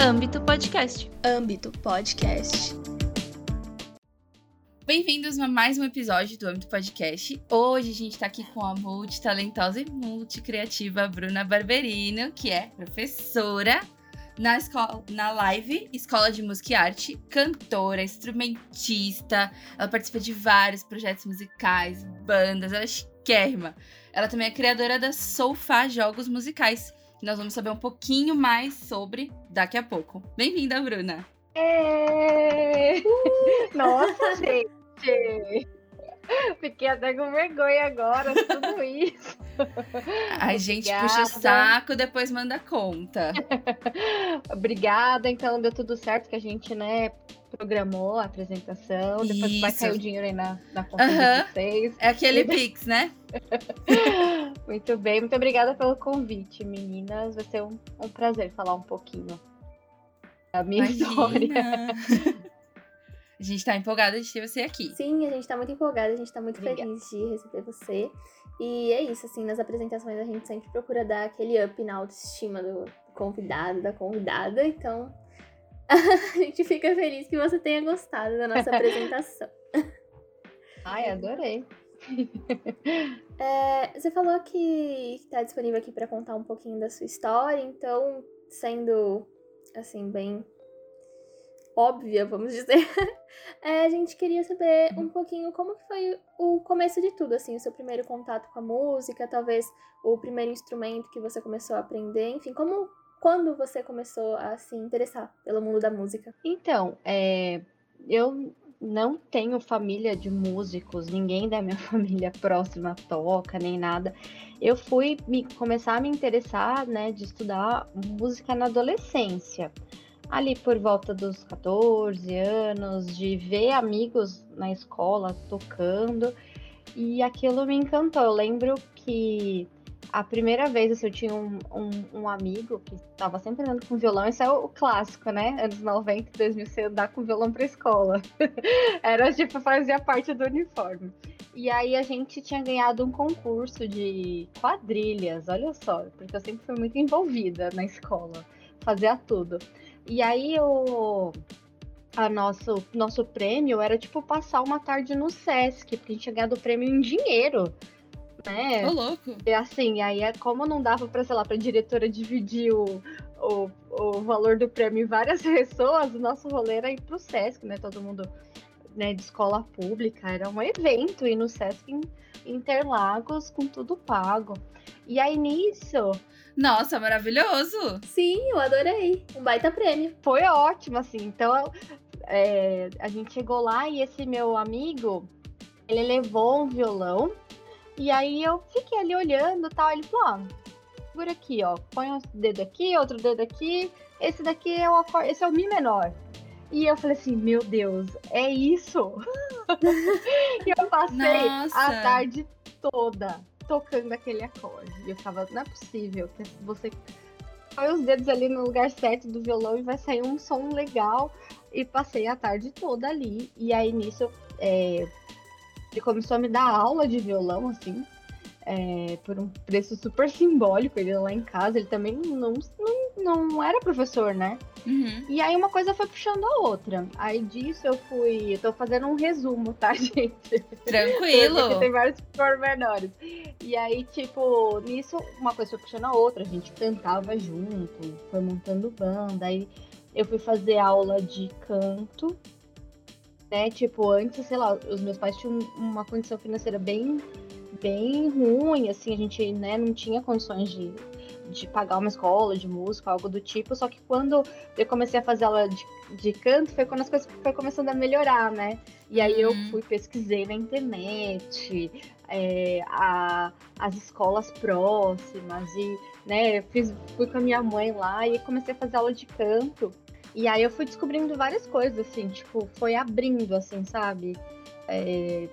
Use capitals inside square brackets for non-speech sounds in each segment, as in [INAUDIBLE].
Âmbito Podcast. Âmbito Podcast. Bem-vindos a mais um episódio do Âmbito Podcast. Hoje a gente tá aqui com a multitalentosa e multicriativa Bruna Barberino, que é professora na, escola, na live Escola de Música e Arte, cantora, instrumentista. Ela participa de vários projetos musicais, bandas, ela é chiquérrima. Ela também é criadora da Soulfá Jogos Musicais que nós vamos saber um pouquinho mais sobre daqui a pouco. Bem-vinda, Bruna! É... Uh! [LAUGHS] Nossa, gente! [LAUGHS] Fiquei até com vergonha agora, tudo [LAUGHS] isso. A gente Obrigada. puxa o saco, depois manda conta. [LAUGHS] Obrigada, então deu tudo certo que a gente, né, programou a apresentação. Depois Isso. vai cair o dinheiro aí na, na conta de vocês. É aquele Pix, né? muito bem, muito obrigada pelo convite, meninas. Vai ser um, um prazer falar um pouquinho da minha Imagina. história. A gente tá empolgada de ter você aqui. Sim, a gente tá muito empolgada, a gente tá muito Obrigada. feliz de receber você. E é isso, assim, nas apresentações a gente sempre procura dar aquele up na autoestima do convidado, da convidada. Então, [LAUGHS] a gente fica feliz que você tenha gostado da nossa [LAUGHS] apresentação. Ai, adorei. É, você falou que está disponível aqui para contar um pouquinho da sua história, então, sendo assim, bem óbvia, vamos dizer, [LAUGHS] é, a gente queria saber um pouquinho como que foi o começo de tudo, assim, o seu primeiro contato com a música, talvez o primeiro instrumento que você começou a aprender, enfim, como quando você começou a se interessar pelo mundo da música? Então, é, eu não tenho família de músicos, ninguém da minha [LAUGHS] família próxima toca, nem nada. Eu fui me, começar a me interessar, né, de estudar música na adolescência. Ali por volta dos 14 anos, de ver amigos na escola tocando, e aquilo me encantou. Eu lembro que a primeira vez, assim, eu tinha um, um, um amigo que estava sempre andando com violão, isso é o, clássico, né? Anos 90, 2000, você andar com violão pra escola. [LAUGHS] Era, tipo, fazia parte do uniforme. E aí a gente tinha ganhado um concurso de quadrilhas, olha só, porque eu sempre fui muito envolvida na escola, fazia tudo. E aí o a nosso, nosso prêmio era tipo passar uma tarde no Sesc, porque a gente tinha ganhado o prêmio em dinheiro né? Ô, louco. E assim, aí é como não dava pra, sei lá, pra diretora dividir o, o, o valor do prêmio em várias [LAUGHS] pessoas, o nosso rolê era ir pro Sesc, né? Todo mundo né, de escola pública, era um evento ir no Sesc em Interlagos com tudo pago. E aí nisso. Nossa, maravilhoso! Sim, eu adorei. Um baita prêmio. Foi ótimo, assim. Então é, a gente chegou lá e esse meu amigo, ele levou um violão e aí eu fiquei ali olhando e tal. Ele falou: ó, segura aqui, ó. Põe um dedo aqui, outro dedo aqui. Esse daqui é o esse é o Mi menor. E eu falei assim, meu Deus, é isso? [LAUGHS] [LAUGHS] e eu passei Nossa. a tarde toda tocando aquele acorde. E eu tava, não é possível que você põe os dedos ali no lugar certo do violão e vai sair um som legal. E passei a tarde toda ali. E aí nisso é, ele começou a me dar aula de violão, assim, é, por um preço super simbólico. Ele lá em casa, ele também não, não, não era professor, né? Uhum. E aí uma coisa foi puxando a outra. Aí disso eu fui. Eu tô fazendo um resumo, tá, [LAUGHS] gente? Tranquilo. Porque tem vários pormenores. E aí, tipo, nisso uma coisa foi puxando a outra. A gente cantava junto, foi montando banda. Aí eu fui fazer aula de canto né? Tipo, antes, sei lá, os meus pais tinham uma condição financeira bem, bem ruim, assim, a gente, né, não tinha condições de, de pagar uma escola de música, algo do tipo, só que quando eu comecei a fazer aula de, de canto, foi quando as coisas foi começando a melhorar, né? E aí uhum. eu fui, pesquisei na internet, é, a, as escolas próximas, e, né, fiz, fui com a minha mãe lá e comecei a fazer aula de canto. E aí eu fui descobrindo várias coisas, assim, tipo, foi abrindo, assim, sabe? É,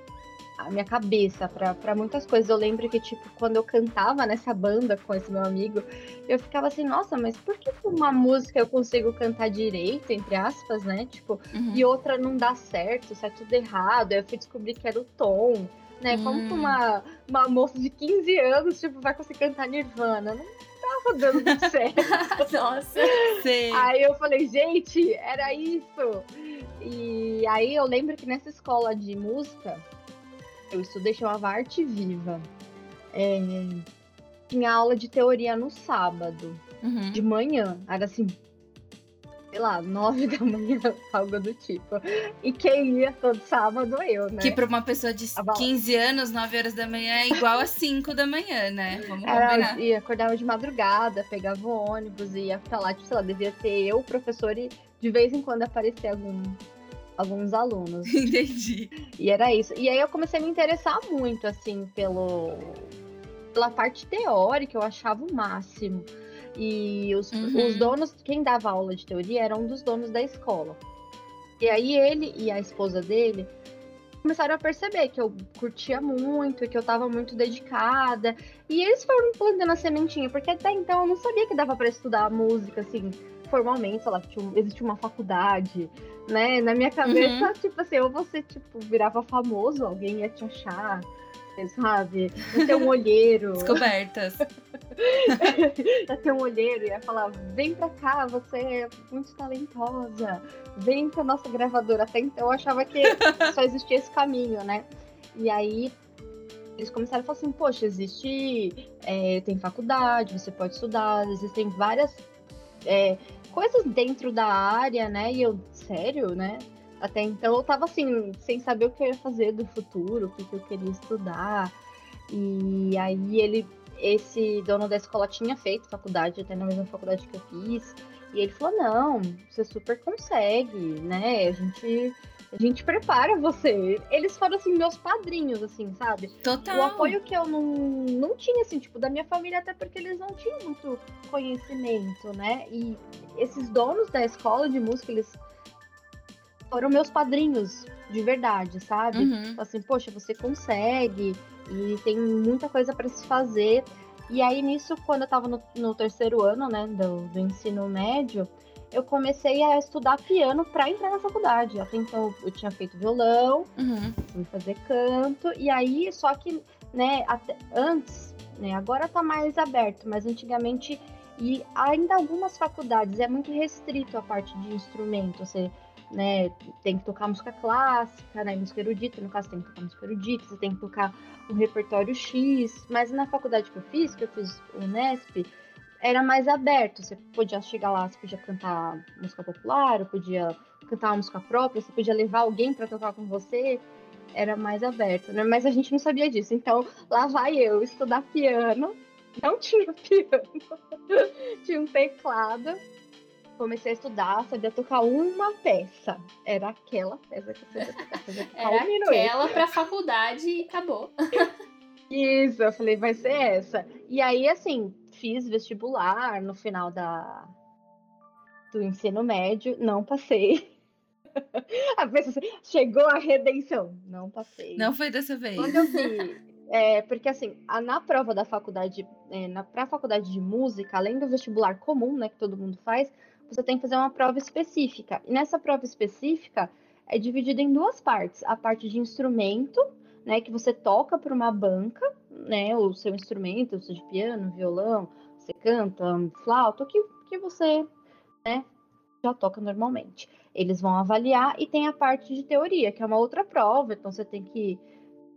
a minha cabeça para muitas coisas. Eu lembro que, tipo, quando eu cantava nessa banda com esse meu amigo, eu ficava assim, nossa, mas por que uma música eu consigo cantar direito, entre aspas, né? Tipo, uhum. e outra não dá certo, sai tudo errado. Aí eu fui descobrir que era o tom. né? Como que uma, uma moça de 15 anos, tipo, vai conseguir cantar Nirvana? Não tava dando muito [LAUGHS] certo. Nossa. Sei. Aí eu falei, gente, era isso. E aí eu lembro que nessa escola de música, eu estudei, chamava Arte Viva. É, tinha aula de teoria no sábado, Uhum. de manhã. Era assim, sei lá, nove [LAUGHS] da manhã, algo do tipo. E quem ia todo sábado, eu, né? Que pra uma pessoa de A bala- 15 anos, 9 horas da manhã é igual a 5 da manhã, né? Vamos Era, combinar. ia, acordava de madrugada, pegava o ônibus, ia pra lá, tipo, sei lá, devia ter eu, o professor, e de vez em quando aparecer algum, alguns alunos. [LAUGHS] Entendi. E era isso. E aí eu comecei a me interessar muito, assim, pelo, pela parte teórica, eu achava o máximo. E os, Uhum. os donos, quem dava aula de teoria era um dos donos da escola. E aí ele e a esposa dele começaram a perceber que eu curtia muito, que eu tava muito dedicada. E eles foram plantando a sementinha, porque até então eu não sabia que dava pra estudar música, assim, formalmente, sei lá, tinha, existia uma faculdade, né? Na minha cabeça, tipo assim, ou você, tipo, virava famoso, alguém ia te achar, sabe? Ia ter um olheiro, Descobertas. [LAUGHS] ia ter um olheiro, ia falar, vem pra cá, você é muito talentosa, vem pra nossa gravadora. Até então eu achava que [LAUGHS] só existia esse caminho, né? E aí eles começaram a falar assim, poxa, existe, é, tem faculdade, você pode estudar, existem várias é, coisas dentro da área, né? E eu, sério, né? Até então eu tava assim, sem saber o que eu ia fazer do futuro, o que, que eu queria estudar. E aí ele, esse dono da escola tinha feito faculdade, até na mesma faculdade que eu fiz. E ele falou, não, você super consegue, né? A gente, a gente prepara você. Eles foram assim, meus padrinhos, assim, sabe? Total. O apoio que eu não, não tinha, assim, tipo, da minha família, até porque eles não tinham muito conhecimento, né? E esses donos da escola de música, eles foram meus padrinhos, de verdade, sabe? Uhum. assim, poxa, você consegue e tem muita coisa para se fazer. E aí, nisso, quando eu tava no, no terceiro ano, né, do, do ensino médio, eu comecei a estudar piano para entrar na faculdade. Até então, eu tinha feito violão, Uhum. fui fazer canto, e aí, só que, né, até, antes, né, agora tá mais aberto, mas antigamente, e ainda algumas faculdades, é muito restrito a parte de instrumento, você, né, tem que tocar música clássica, né, música erudita, no caso tem que tocar música erudita, você tem que tocar um repertório X, mas na faculdade que eu fiz, que eu fiz o Unesp, era mais aberto, você podia chegar lá, você podia cantar música popular, podia cantar uma música própria, você podia levar alguém para tocar com você, era mais aberto, né? Mas a gente não sabia disso. Então, lá vai eu estudar piano. Não tinha [LAUGHS] piano, tinha um teclado. Comecei a estudar, sabia tocar uma peça. Era aquela peça que eu sabia tocar. Sabia tocar Era um aquela pra faculdade e acabou. [LAUGHS] Isso, eu falei, vai ser essa. E aí, assim, fiz vestibular no final da do ensino médio, não passei. [LAUGHS] A pessoa assim, chegou a redenção, não passei. Não foi dessa vez. Quando eu vi, é, porque assim, a- na prova da faculdade, é, na, pra faculdade de música, além do vestibular comum, né, que todo mundo faz, você tem que fazer uma prova específica. E nessa prova específica é dividida em duas partes. A parte de instrumento, né, que você toca para uma banca, né, o seu instrumento, seja piano, violão, você canta, flauta, o que, que você, né, já toca normalmente. Eles vão avaliar e tem a parte de teoria, que é uma outra prova, então você tem que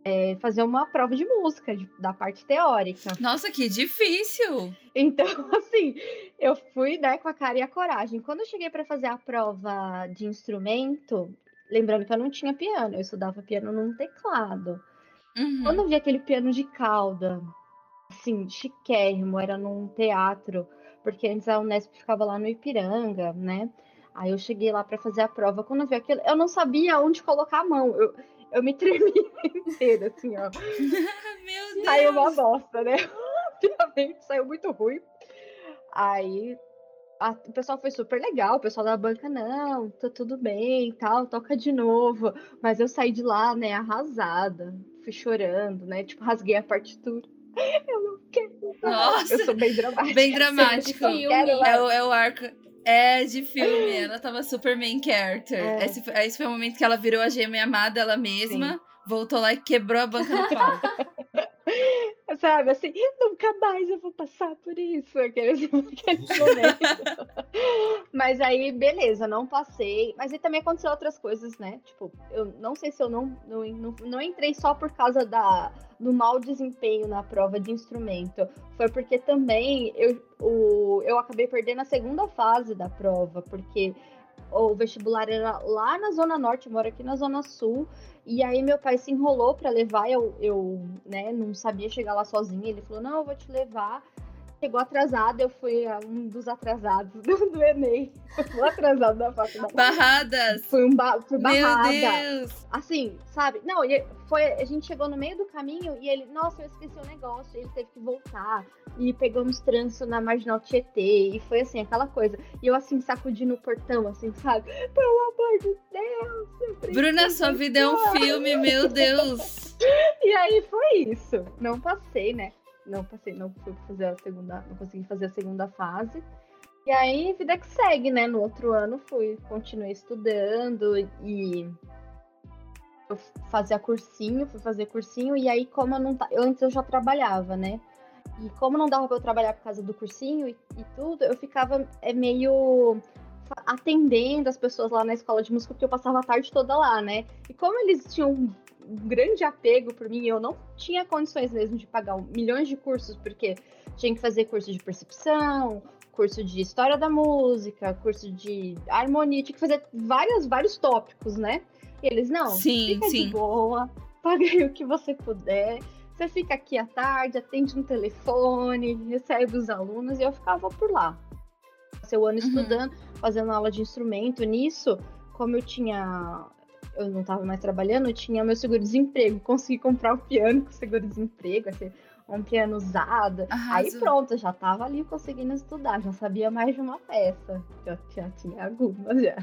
é, fazer uma prova de música, de- da parte teórica. Nossa, que difícil! Então, [LAUGHS] assim, eu fui, né, com a cara e a coragem. Quando eu cheguei para fazer a prova de instrumento, lembrando que eu não tinha piano, eu estudava piano num teclado. Uhum. Quando eu vi aquele piano de cauda, assim, chiquérrimo, era num teatro, porque antes a Unesp ficava lá no Ipiranga, né? Aí eu cheguei lá para fazer a prova. Quando eu vi aquilo, eu não sabia onde colocar a mão. Eu, eu me tremia [LAUGHS] inteira, assim, ó. [LAUGHS] Meu Deus! Saiu uma bosta, né? [LAUGHS] Obviamente, saiu muito ruim. Aí a- o pessoal foi super legal, o pessoal da banca, não, tá tudo bem tal, toca de novo. Mas eu saí de lá, né, arrasada, fui chorando, né? Tipo, rasguei a partitura. [LAUGHS] Eu não quero. Nossa, eu sou bem dramática. bem [LAUGHS] dramático. Quero É o, é o arco. É de filme, [LAUGHS] ela tava super main character. É. Esse, foi- esse foi o momento que ela virou a gêmea amada ela mesma. voltou lá e quebrou a banca do pau. [LAUGHS] Sabe, assim, nunca mais eu vou passar por isso, aquele, [LAUGHS] aquele momento. [LAUGHS] Mas aí, beleza, não passei. Mas aí também aconteceu outras coisas, né? Tipo, eu não sei se eu não, não, não, não entrei só por causa da, do mau desempenho na prova de instrumento. Foi porque também eu, o, eu acabei perdendo a segunda fase da prova, porque o vestibular era lá na Zona Norte, eu moro aqui na Zona Sul. E aí meu pai se enrolou para levar, eu, eu né, não sabia chegar lá sozinha. Ele falou, não, eu vou te levar. Chegou atrasada, eu fui um dos atrasados [LAUGHS] do, do Enem. o atrasado da faculdade. Barradas! Fui, um ba fui barrada. Meu Deus! Assim, sabe? Não, foi, a gente chegou no meio do caminho e ele, nossa, eu esqueci o um negócio. Ele teve que voltar. E pegamos trânsito na Marginal Tietê. E foi assim, aquela coisa. E eu, assim, sacudindo o portão, assim, sabe? Pelo amor de Deus! Bruna, sua vida é um filme, meu [LAUGHS] Deus! e aí foi isso. Não passei, né? Não passei, não fui fazer a segunda, não consegui fazer a segunda fase. E aí, vida que segue, né? No outro ano fui, continuei estudando e eu fazia cursinho, fui fazer cursinho, e aí, como eu não eu, antes eu já trabalhava, né? E como não dava pra eu trabalhar por causa do cursinho e, e tudo, eu ficava é, meio atendendo as pessoas lá na escola de música, porque eu passava a tarde toda lá, né? E como eles tinham um grande apego por mim. Eu não tinha condições mesmo de pagar milhões de cursos, porque tinha que fazer curso de percepção, curso de história da música, curso de harmonia, tinha que fazer vários, vários tópicos, né? E eles, não, sim, fica sim. de boa, pague o que você puder. Você fica aqui à tarde, atende no telefone, recebe os alunos, e eu ficava por lá. Seu ano uhum. estudando, fazendo aula de instrumento. Nisso, como eu tinha eu não estava mais trabalhando, eu tinha meu seguro-desemprego. Consegui comprar o piano com seguro-desemprego, assim, um piano usado. Arrasa. Aí pronto, já estava ali conseguindo estudar, já sabia mais de uma peça. Já, já tinha algumas já.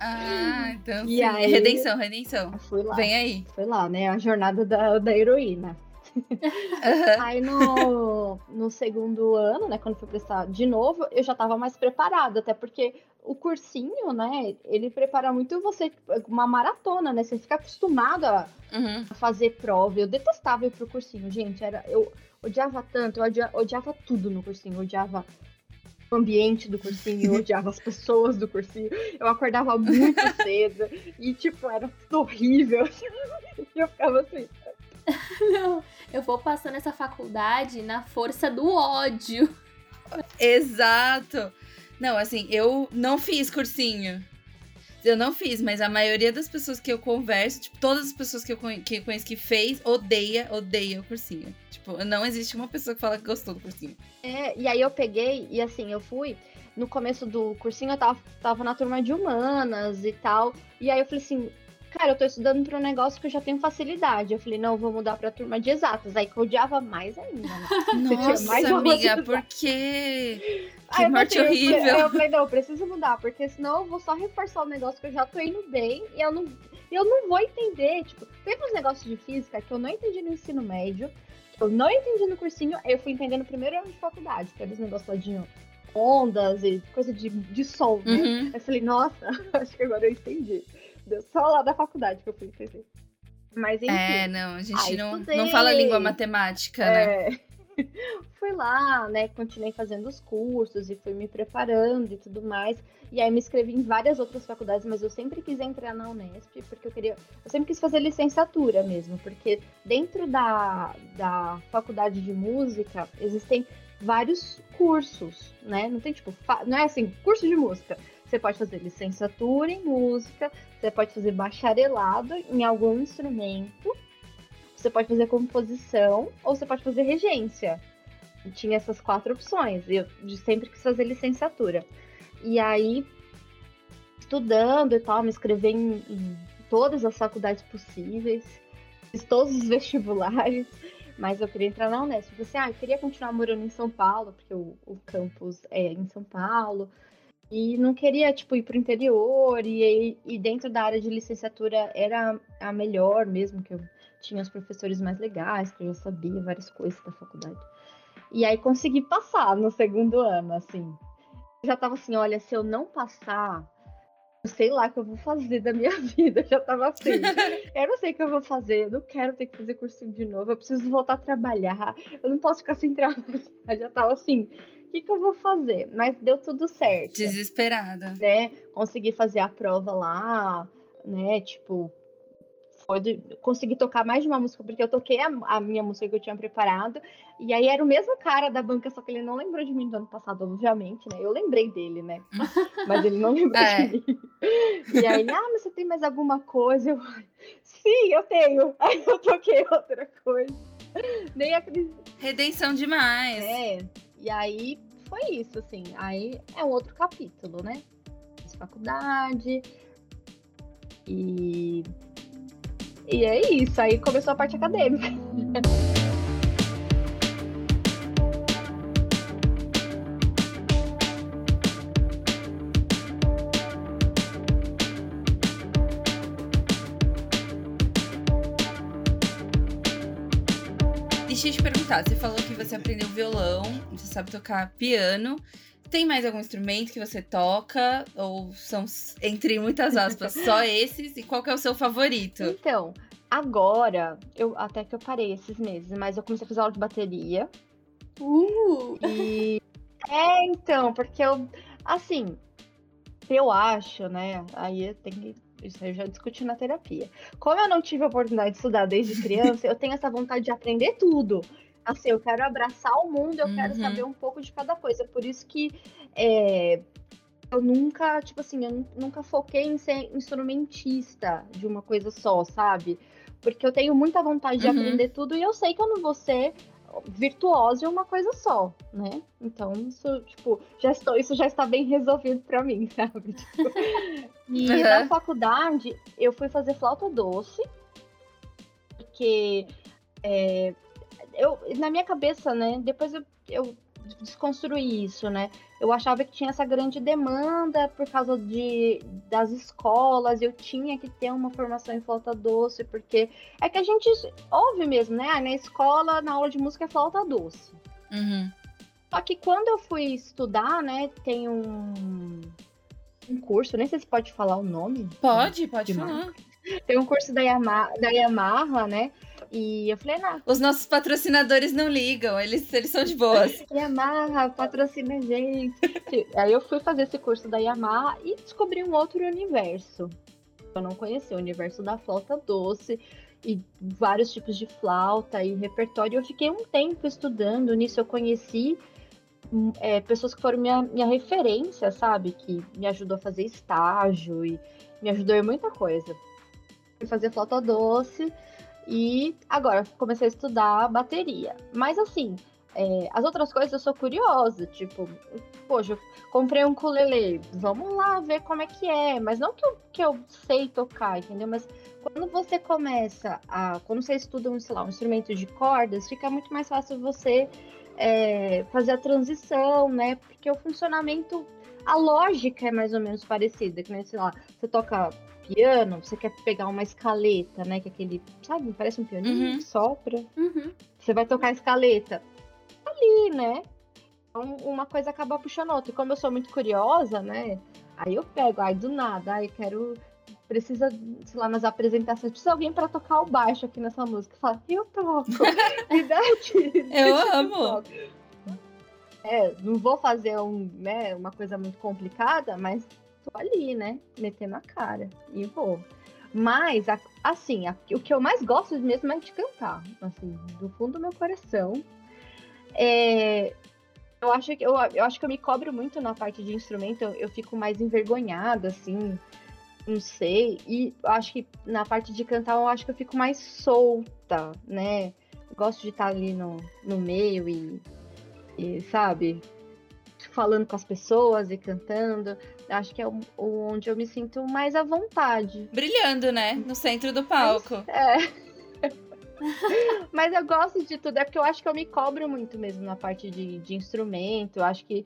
Ah, então e sim. Aí, redenção, redenção. Fui lá. Vem aí. Foi lá, né? A jornada da, da heroína. Uhum. Aí no, no segundo ano, né, quando fui prestar de novo, eu já estava mais preparada, até porque o cursinho, né, ele prepara muito você, tipo, uma maratona, né, você fica acostumado a, uhum. fazer prova. Eu detestava ir pro cursinho, gente, era, eu odiava tanto, eu odiava, odiava tudo no cursinho, eu odiava o ambiente do cursinho, eu [LAUGHS] odiava as pessoas do cursinho, eu acordava muito [LAUGHS] cedo e, tipo, era tudo horrível, [LAUGHS] e eu ficava assim... Não, eu vou passar nessa faculdade na força do ódio. Exato. Não, assim, eu não fiz cursinho. Eu não fiz, mas a maioria das pessoas que eu converso, tipo, todas as pessoas que eu, que eu conheço que fez, odeia, odeia o cursinho. Tipo, não existe uma pessoa que fala que gostou do cursinho. É, e aí eu peguei, e assim, eu fui, no começo do cursinho eu tava, tava na turma de humanas e tal, e aí eu falei assim, cara, eu tô estudando pra um negócio que eu já tenho facilidade. Eu falei, não, eu vou mudar pra turma de exatas. Aí que eu odiava mais ainda, né? Nossa, mais amiga, por quê? [LAUGHS] Que morte horrível. Eu, eu falei, não, eu preciso mudar, porque senão eu vou só reforçar o negócio que eu já tô indo bem e eu não, eu não vou entender. Tipo, teve uns negócios de física que eu não entendi no ensino médio, que eu não entendi no cursinho, eu fui entender no primeiro ano de faculdade, que era os negócios lá de ondas e coisa de, de som, né? Uhum. Eu falei, nossa, [LAUGHS] acho que agora eu entendi. Deu só lá da faculdade que eu fui entender. Mas enfim. É, não, a gente não, não fala língua matemática, né? é. né? [LAUGHS] fui lá, né? Continuei fazendo os cursos e fui me preparando e tudo mais. E aí me inscrevi em várias outras faculdades, mas eu sempre quis entrar na Unesp, porque eu queria. Eu sempre quis fazer licenciatura mesmo, porque dentro da, da faculdade de música existem vários cursos, né? Não tem tipo, não é assim, curso de música. Você pode fazer licenciatura em música, você pode fazer bacharelado em algum instrumento, você pode fazer composição ou você pode fazer regência. Tinha essas quatro opções. Eu sempre quis fazer licenciatura. E aí, estudando e tal, me inscrevi em, em todas as faculdades possíveis, fiz todos os [LAUGHS] vestibulares, mas eu queria entrar na Unesp. Eu falei assim, ah, eu queria continuar morando em São Paulo, porque o, o campus é em São Paulo. E não queria, tipo, ir pro interior, e, e dentro da área de licenciatura era a melhor mesmo, que eu tinha os professores mais legais, que eu já sabia várias coisas da faculdade. E aí consegui passar no segundo ano, assim. Eu já tava assim, olha, se eu não passar, sei lá o que eu vou fazer da minha [LAUGHS] vida. Eu já tava assim. eu não sei o que eu vou fazer. Eu não quero ter que fazer cursinho de novo. Eu preciso voltar a trabalhar. Eu não posso ficar sem trabalhar. Eu já tava assim. O que, que eu vou fazer? Mas deu tudo certo. Desesperada. Né? Consegui fazer a prova lá, né? Tipo, foi consegui tocar mais de uma música, porque eu toquei a, a, minha música que eu tinha preparado, e aí era o mesmo cara da banca, só que ele não lembrou de mim do ano passado, obviamente, né? Eu lembrei dele, né? [LAUGHS] Mas ele não lembrou é. de mim. E aí, ah, mas você tem mais alguma coisa? Eu, sim, eu tenho. Aí eu toquei outra coisa. Nem acredito. Redenção demais. É, e aí foi isso, assim. Aí é um outro capítulo, né? Fiz faculdade, e e é isso, aí começou a parte acadêmica. [LAUGHS] Deixa eu te perguntar, você falou que você aprendeu violão, você sabe tocar piano. Tem mais algum instrumento que você toca? Ou são, entre muitas aspas, [LAUGHS] só esses? E qual que é o seu favorito? Então, agora, eu até que eu parei esses meses, mas eu comecei a fazer aula de bateria. Uh! E. [LAUGHS] É, então, porque eu. Assim, eu acho, né? Aí tem que. Isso aí eu já discuti na terapia. Como eu não tive a oportunidade de estudar desde criança, eu tenho essa vontade de aprender tudo assim, eu quero abraçar o mundo, eu uhum. quero saber um pouco de cada coisa. Por isso que é, eu nunca, tipo assim, eu nunca foquei em ser instrumentista de uma coisa só, sabe? Porque eu tenho muita vontade de uhum. aprender tudo e eu sei que eu não vou ser virtuosa em uma coisa só, né? Então, isso, tipo, já estou, isso já está bem resolvido para mim, [LAUGHS] sabe? Tipo, e uhum. na faculdade, eu fui fazer flauta doce, porque é, eu, na minha cabeça, né? Depois eu, eu desconstruí isso, né? Eu achava que tinha essa grande demanda por causa de, das escolas, eu tinha que ter uma formação em flauta doce, porque é que a gente ouve mesmo, né? Ah, na escola, na aula de música é flauta doce. Uhum. Só que quando eu fui estudar, né, tem um, um curso, nem sei se pode falar o nome. Pode, pode falar. Marca. Tem um curso da Yamaha, da Yamaha, né? E eu falei, não. Os nossos patrocinadores não ligam, eles, eles são de boas. [LAUGHS] Yamaha, patrocina a gente. [LAUGHS] Aí eu fui fazer esse curso da Yamaha e descobri um outro universo. Eu não conhecia o universo da flauta doce e vários tipos de flauta e repertório. Eu fiquei um tempo estudando nisso, eu conheci é, pessoas que foram minha, minha referência, sabe? Que me ajudou a fazer estágio e me ajudou em muita coisa fazer flauta doce e agora comecei a estudar bateria. Mas assim, é, as outras coisas eu sou curiosa, tipo, poxa, eu comprei um ukulele, vamos lá ver como é que é, mas não que eu, que eu sei tocar, entendeu? Mas quando você começa a, quando você estuda um, sei lá, um instrumento de cordas, fica muito mais fácil você é, fazer a transição, né? Porque o funcionamento, a lógica é mais ou menos parecida, que nem, sei lá, você toca piano, você quer pegar uma escaleta, né? Que é aquele, sabe, parece um pianinho uhum. que sopra. Uhum. Você vai tocar a escaleta. Ali, né? Então, uma coisa acaba puxando outra. E como eu sou muito curiosa, né? Aí eu pego, aí do nada, aí quero. Precisa, sei lá, nas apresentações, precisa alguém para tocar o baixo aqui nessa música. Fala, eu toco. [LAUGHS] Verdade. eu amo. É, não vou fazer um, né, uma coisa muito complicada, mas tô ali, né? Metendo a cara. E vou. Mas, assim, o que eu mais gosto mesmo é de cantar. Assim, do fundo do meu coração. É, eu, acho que, eu, eu acho que eu me cobro muito na parte de instrumento. Eu, eu fico mais envergonhada, assim. Não sei. E acho que na parte de cantar, eu acho que eu fico mais solta, né? gosto de estar ali no, no meio e, e sabe? falando com as pessoas e cantando. Acho que é o, onde eu me sinto mais à vontade. Brilhando, né? No centro do palco. É. [LAUGHS] Mas eu gosto de tudo, é porque eu acho que eu me cobro muito mesmo na parte de, de instrumento. Eu acho que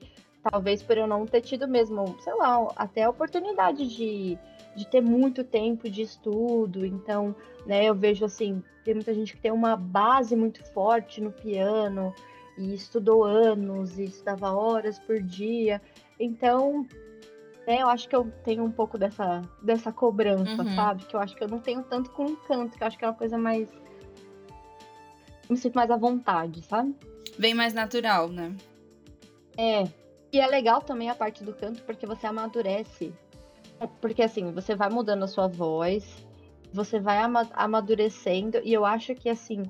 talvez por eu não ter tido mesmo, sei lá, até a oportunidade de, de ter muito tempo de estudo. Então, né, eu vejo assim, tem muita gente que tem uma base muito forte no piano, e estudou anos e estudava horas por dia. Então, né, eu acho que eu tenho um pouco dessa, dessa cobrança, Uhum. sabe? Que eu acho que eu não tenho tanto com o canto, que eu acho que é uma coisa mais. Eu me sinto mais à vontade, sabe? Bem mais natural, né? É. E é legal também a parte do canto, porque você amadurece. Porque assim, você vai mudando a sua voz, você vai ama- amadurecendo, e eu acho que assim,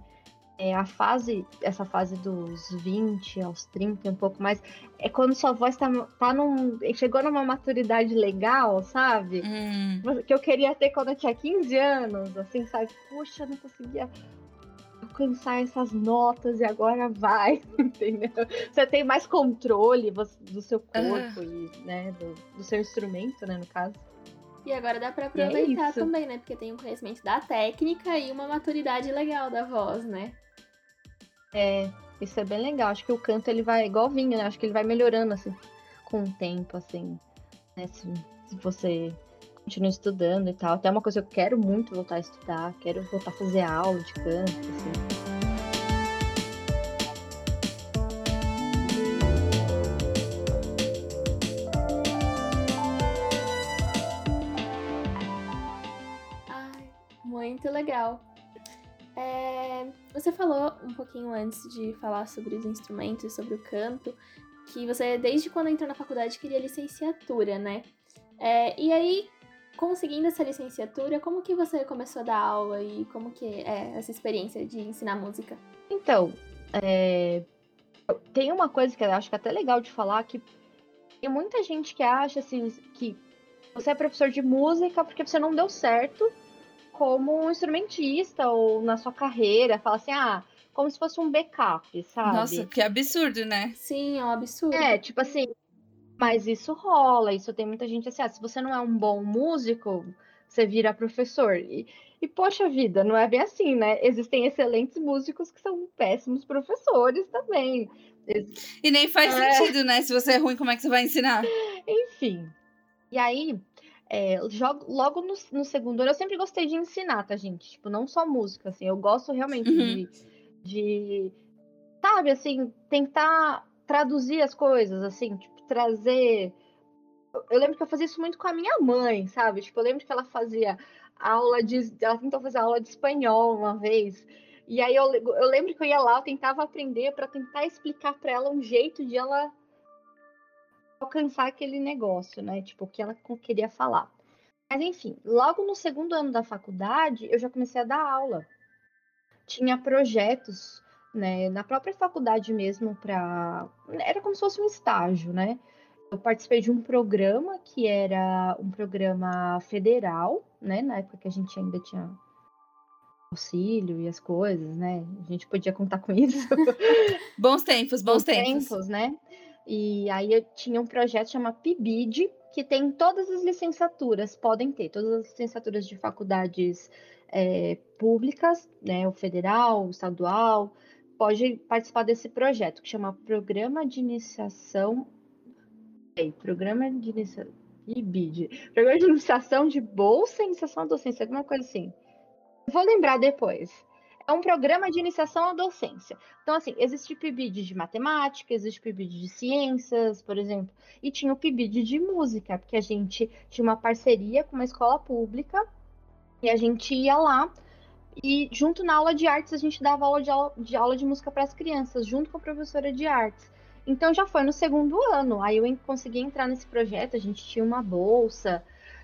é a fase, essa fase dos 20 aos 30, e um pouco mais, é quando sua voz tá, tá num. chegou numa maturidade legal, sabe? Hum, que eu queria ter quando eu tinha 15 anos, assim, sabe? Puxa, eu não conseguia alcançar essas notas e agora vai, [LAUGHS] entendeu? Você tem mais controle do seu corpo e, né, do, do seu instrumento, né, no caso. E agora dá pra é aproveitar isso. também, né? Porque tem um conhecimento da técnica e uma maturidade legal da voz, né? É, isso é bem legal. Acho que o canto ele vai igual vinho, né? Acho que ele vai melhorando assim com o tempo, assim, né? Se, se você continua estudando e tal. Até uma coisa que eu quero muito voltar a estudar, quero voltar a fazer aula de canto, assim. Legal. É, você falou um pouquinho antes de falar sobre os instrumentos, sobre o canto, que você, desde quando entrou na faculdade, queria licenciatura, né? É, e aí, conseguindo essa licenciatura, como que você começou a dar aula e como que é essa experiência de ensinar música? Então, é, tem uma coisa que eu acho que é até legal de falar, que tem muita gente que acha assim, que você é professor de música porque você não deu certo como um instrumentista ou na sua carreira, fala assim, ah, como se fosse um backup, sabe? nossa, que absurdo, né? Sim, é um absurdo. É, tipo assim, mas isso rola, isso tem muita gente assim, ah, se você não é um bom músico, você vira professor. E, e, poxa vida, não é bem assim, né? Existem excelentes músicos que são péssimos professores também. Ex- E nem faz É. sentido, né? Se você é ruim, como é que você vai ensinar? Enfim. E aí, é, jogo, logo no, no segundo ano, eu sempre gostei de ensinar, tá, gente? Tipo, não só música, assim, eu gosto realmente Uhum. de, de, sabe, assim, tentar traduzir as coisas, assim, tipo, trazer. Eu- lembro que eu fazia isso muito com a minha mãe, sabe? Tipo, eu lembro que ela fazia aula de. Ela tentou fazer aula de espanhol uma vez. E aí eu, eu lembro que eu ia lá, eu tentava aprender para tentar explicar para ela um jeito de ela alcançar aquele negócio, né? Tipo, o que ela queria falar. Mas enfim, logo no segundo ano da faculdade, eu já comecei a dar aula. Tinha projetos, né, na própria faculdade mesmo para era como se fosse um estágio, né? Eu participei de um programa que era um programa federal, né, na época que a gente ainda tinha auxílio e as coisas, né? A gente podia contar com isso [LAUGHS] Bons tempos, bons bons tempos. né? E aí eu tinha um projeto chamado PIBID, que tem todas as licenciaturas, podem ter, todas as licenciaturas de faculdades é, públicas, né? O federal, o estadual, pode participar desse projeto, que chama Programa de Iniciação. Ei, Programa de Iniciação. PIBID. Programa de Iniciação de Bolsa Iniciação à Docência, alguma coisa assim. Vou lembrar depois. É um programa de iniciação à docência. Então, assim, existe PIBID de matemática, existe PIBID de ciências, por exemplo, e tinha o PIBID de música, porque a gente tinha uma parceria com uma escola pública e a gente ia lá e, junto na aula de artes, a gente dava aula de, aula, de, aula de música para as crianças, junto com a professora de artes. Então, já foi no segundo ano. Aí eu consegui entrar nesse projeto, a gente tinha uma bolsa.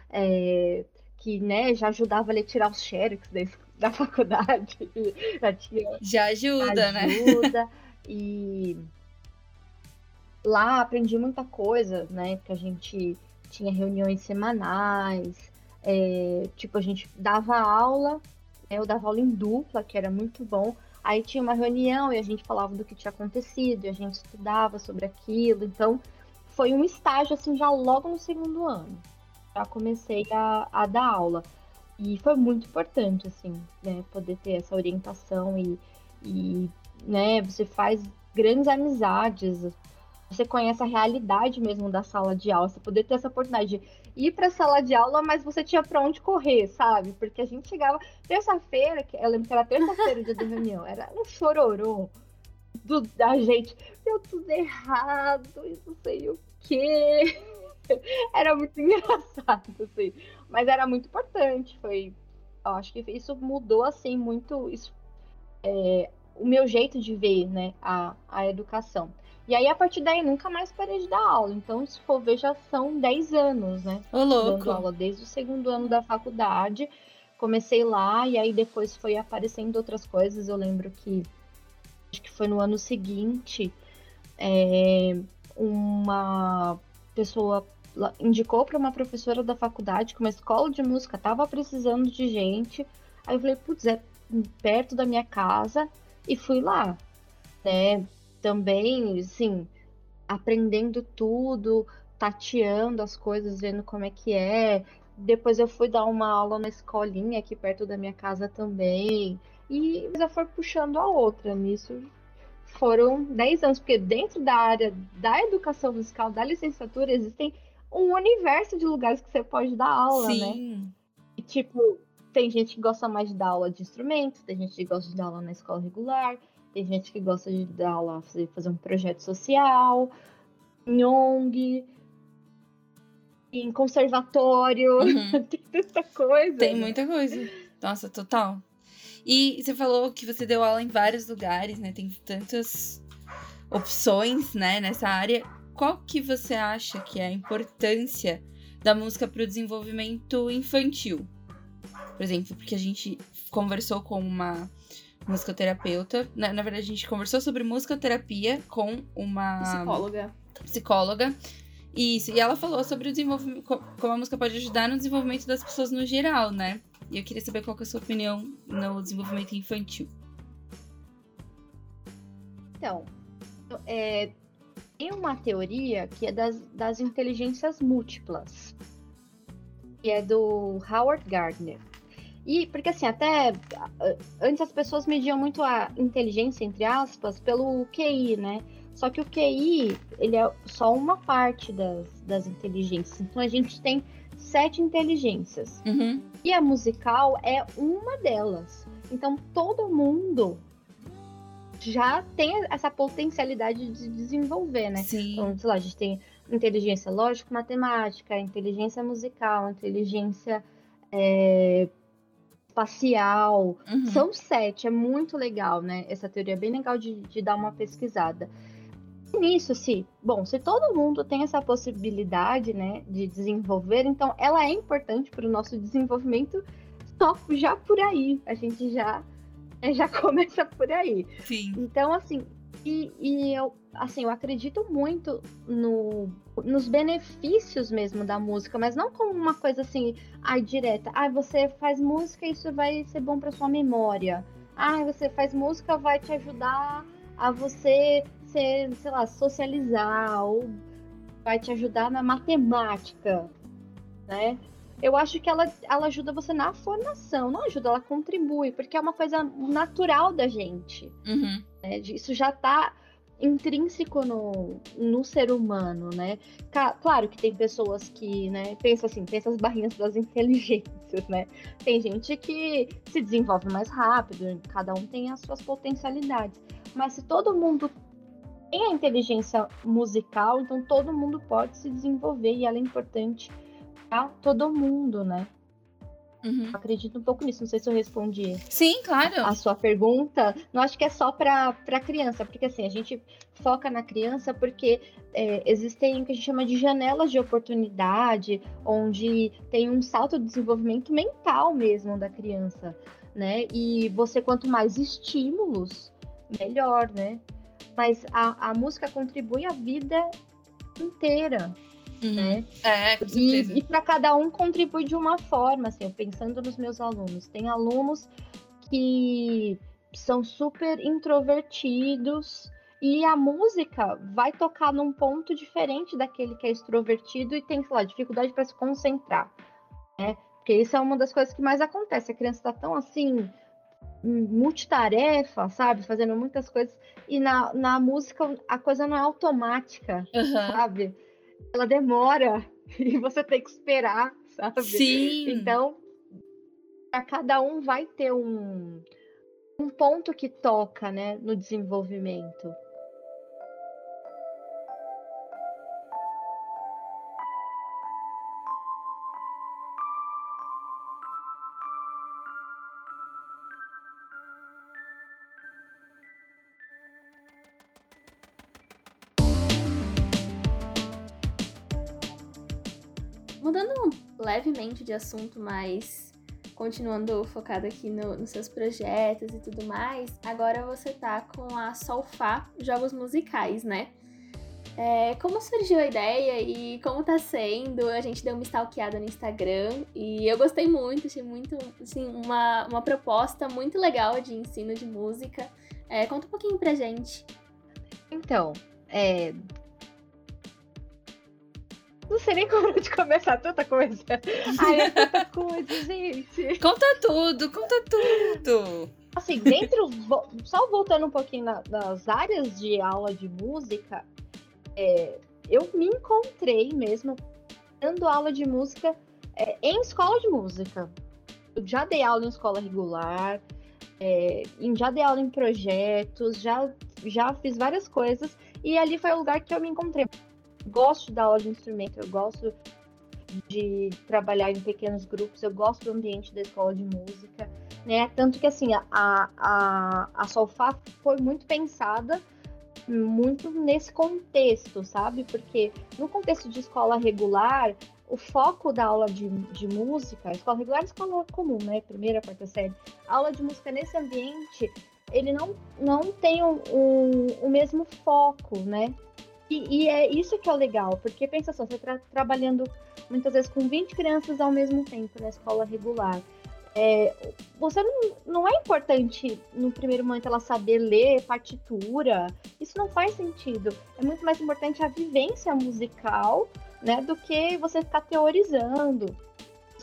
é, que né, já ajudava a tirar os xerox da, es- [LAUGHS] da faculdade, já tinha Já ajuda, né? ajuda. [LAUGHS] E lá aprendi muita coisa, né? Porque a gente tinha reuniões semanais, é, tipo, a gente dava aula, né, eu dava aula em dupla, que era muito bom. Aí tinha uma reunião e a gente falava do que tinha acontecido, e a gente estudava sobre aquilo. Então, foi um estágio, assim, já logo no segundo ano. Já comecei a, a dar aula. E foi muito importante, assim, né? Poder ter essa orientação e, e né, você faz grandes amizades, você conhece a realidade mesmo da sala de aula, você poder ter essa oportunidade de ir para a sala de aula, mas você tinha para onde correr, sabe? Porque a gente chegava terça-feira, eu lembro que era terça-feira o dia da reunião, era um chororô do, da gente, deu tudo errado, não sei o quê. [LAUGHS] era muito engraçado, assim. Mas era muito importante. Foi. Eu acho que isso mudou, assim, muito. Isso, é, o meu jeito de ver, né, a, a educação. E aí, a partir daí, nunca mais parei de dar aula. Então, se for ver, já são 10 anos, né? Ô, louco. Dando aula desde o segundo ano da faculdade. Comecei lá e aí depois foi aparecendo outras coisas. Eu lembro que acho que foi no ano seguinte, é, uma pessoa indicou para uma professora da faculdade que uma escola de música estava precisando de gente. Aí eu falei, putz, é perto da minha casa e fui lá, né? Também, assim, aprendendo tudo, tateando as coisas, vendo como é que é. Depois eu fui dar uma aula na escolinha aqui perto da minha casa também. E já foi puxando a outra. Nisso foram 10 anos, porque dentro da área da educação musical, da licenciatura, existem um universo de lugares que você pode dar aula, né? Sim. né? E, tipo, tem gente que gosta mais de dar aula de instrumentos, tem gente que gosta de dar aula na escola regular, tem gente que gosta de dar aula, fazer um projeto social, em ONG, em conservatório, uhum. [LAUGHS] tem tanta coisa. Tem muita coisa. Nossa, total. E você falou que você deu aula em vários lugares, né? Tem tantas opções, né, nessa área. Qual que você acha que é a importância da música para o desenvolvimento infantil? Por exemplo, porque a gente conversou com uma musicoterapeuta. Na, na verdade, a gente conversou sobre musicoterapia com uma psicóloga. Psicóloga. Isso, e ela falou sobre o desenvolvimento, como a música pode ajudar no desenvolvimento das pessoas no geral, né? E eu queria saber qual é a sua opinião no desenvolvimento infantil. Então, é, tem uma teoria que é das, das inteligências múltiplas, que é do Howard Gardner. E porque assim, até antes as pessoas mediam muito a inteligência, entre aspas, pelo QI, né? Só que o QI, ele é só uma parte das, das inteligências. Então a gente tem sete inteligências. Uhum. E a musical é uma delas. Então todo mundo já tem essa potencialidade de desenvolver, né? Sim. Então, sei lá, a gente tem inteligência lógico-matemática, inteligência musical, inteligência é, espacial. Uhum. São sete, é muito legal, né? Essa teoria é bem legal de, de dar uma pesquisada nisso, se, bom, se todo mundo tem essa possibilidade, né, de desenvolver, então ela é importante para o nosso desenvolvimento só já por aí. A gente já [LAUGHS] já começa por aí. Sim. Então, assim, e, e, eu, assim, eu acredito muito no, nos benefícios mesmo da música, mas não como uma coisa assim, ai, direta. Ah, você faz música, isso vai ser bom para sua memória. Ah, você faz música, vai te ajudar a você ser, sei lá, socializar ou vai te ajudar na matemática, né? Eu acho que ela, ela ajuda você na formação, não ajuda, ela contribui, porque é uma coisa natural da gente. Uhum. Né? Isso já está intrínseco no, no ser humano, né? Claro que tem pessoas que, né, pensa assim, tem essas barrinhas das [LAUGHS] inteligências, né? Tem gente que se desenvolve mais rápido, cada um tem as suas potencialidades. Mas se todo mundo tem a inteligência musical, então todo mundo pode se desenvolver e ela é importante todo mundo, né? Uhum. Acredito um pouco nisso, não sei se eu respondi. Sim, claro. A, a sua pergunta. Não acho que é só para criança, porque assim, a gente foca na criança porque é, existem o que a gente chama de janelas de oportunidade, onde tem um salto de desenvolvimento mental mesmo da criança, né? E você, quanto mais estímulos, melhor, né? Mas a, a música contribui a vida inteira. Uhum. Né? É, com certeza. E, e para cada um contribui de uma forma, assim, pensando nos meus alunos. Tem alunos que são super introvertidos e a música vai tocar num ponto diferente daquele que é extrovertido e tem, sei lá, dificuldade para se concentrar, né? Porque isso é uma das coisas que mais acontece. A criança está tão assim multitarefa, sabe? Fazendo muitas coisas. E na, na música a coisa não é automática, uhum. sabe? Ela demora [LAUGHS] e você tem que esperar, sabe? Sim. Então, a cada um vai ter um, um ponto que toca, né, no desenvolvimento. Levemente de assunto, mas continuando focado aqui no, nos seus projetos e tudo mais, agora você tá com a Solfá Jogos Musicais, né? É, como surgiu a ideia e como tá sendo? A gente deu uma stalkeada no Instagram e eu gostei muito, achei muito, assim, uma, uma proposta muito legal de ensino de música. É, conta um pouquinho pra gente. Então, é... Não sei nem como de começar tanta coisa. Ai, é tanta [LAUGHS] coisa, gente. Conta tudo, conta tudo. Assim, dentro, só voltando um pouquinho na, nas áreas de aula de música, é, eu me encontrei mesmo dando aula de música é, em escola de música. Eu já dei aula em escola regular, é, já dei aula em projetos, já, já fiz várias coisas, e ali foi o lugar que eu me encontrei. Gosto dar aula de instrumento, eu gosto de trabalhar em pequenos grupos, eu gosto do ambiente da escola de música, né? Tanto que assim, a, a, a Solfá foi muito pensada muito nesse contexto, sabe? Porque no contexto de escola regular, o foco da aula de, de música, escola regular e escola comum, né? Primeira, quarta série. A aula de música nesse ambiente, ele não, não tem um, um, o mesmo foco, né? E, e, é isso que é legal, porque pensa só, você está trabalhando muitas vezes com 20 crianças ao mesmo tempo na escola regular. É, você não, não é importante no primeiro momento ela saber ler partitura, isso não faz sentido. É muito mais importante a vivência musical, né, do que você ficar teorizando.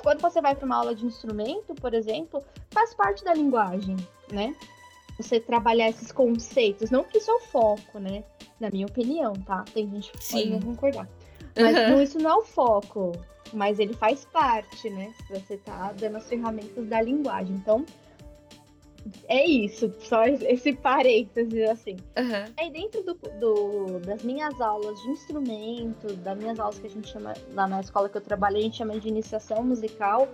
Quando você vai para uma aula de instrumento, por exemplo, faz parte da linguagem, né? Você trabalhar esses conceitos, não que isso é o foco, né? Na minha opinião, tá? Tem gente que Sim. pode não concordar. Mas uhum. não, isso não é o foco mas ele faz parte, né? Se você tá dando as ferramentas da linguagem. Então, é isso, só esse parênteses assim. Uhum. Aí dentro do, do, das minhas aulas de instrumento, das minhas aulas que a gente chama, lá na escola que eu trabalhei, a gente chama de iniciação musical,